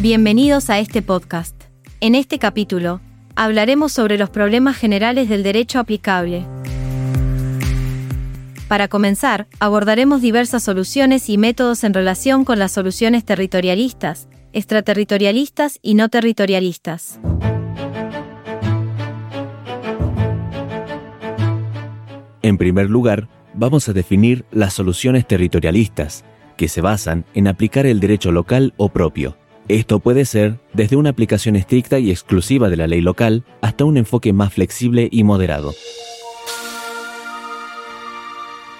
Bienvenidos a este podcast. En este capítulo, hablaremos sobre los problemas generales del derecho aplicable. Para comenzar, abordaremos diversas soluciones y métodos en relación con las soluciones territorialistas, extraterritorialistas y no territorialistas. En primer lugar, vamos a definir las soluciones territorialistas, que se basan en aplicar el derecho local o propio. Esto puede ser desde una aplicación estricta y exclusiva de la ley local hasta un enfoque más flexible y moderado.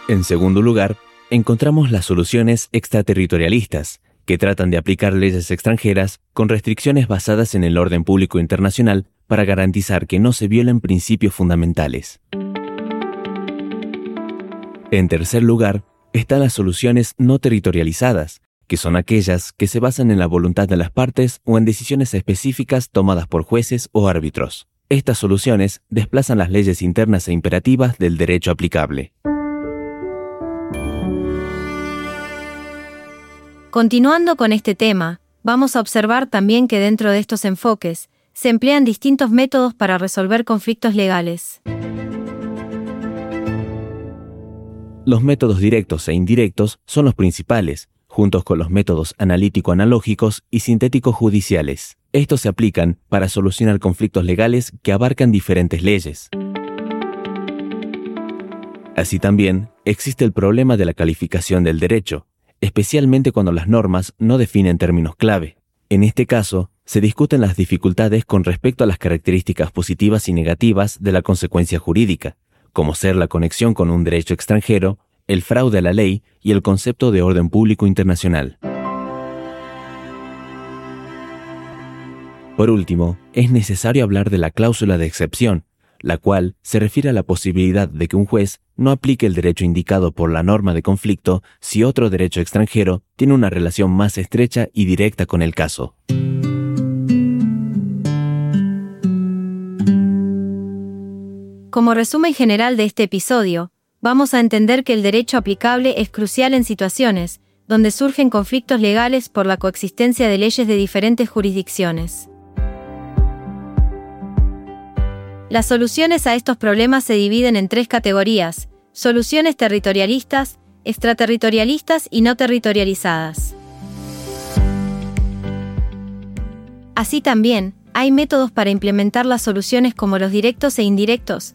En segundo lugar, encontramos las soluciones extraterritorialistas, que tratan de aplicar leyes extranjeras con restricciones basadas en el orden público internacional para garantizar que no se violen principios fundamentales. En tercer lugar, están las soluciones no territorializadas, que son aquellas que se basan en la voluntad de las partes o en decisiones específicas tomadas por jueces o árbitros. Estas soluciones desplazan las leyes internas e imperativas del derecho aplicable. Continuando con este tema, vamos a observar también que dentro de estos enfoques, se emplean distintos métodos para resolver conflictos legales. Los métodos directos e indirectos son los principales, juntos con los métodos analítico-analógicos y sintético-judiciales. Estos se aplican para solucionar conflictos legales que abarcan diferentes leyes. Así también, existe el problema de la calificación del derecho, especialmente cuando las normas no definen términos clave. En este caso, se discuten las dificultades con respecto a las características positivas y negativas de la consecuencia jurídica, como ser la conexión con un derecho extranjero el fraude a la ley y el concepto de orden público internacional. Por último, es necesario hablar de la cláusula de excepción, la cual se refiere a la posibilidad de que un juez no aplique el derecho indicado por la norma de conflicto si otro derecho extranjero tiene una relación más estrecha y directa con el caso. Como resumen general de este episodio, vamos a entender que el derecho aplicable es crucial en situaciones donde surgen conflictos legales por la coexistencia de leyes de diferentes jurisdicciones. Las soluciones a estos problemas se dividen en tres categorías, soluciones territorialistas, extraterritorialistas y no territorializadas. Así también, hay métodos para implementar las soluciones como los directos e indirectos,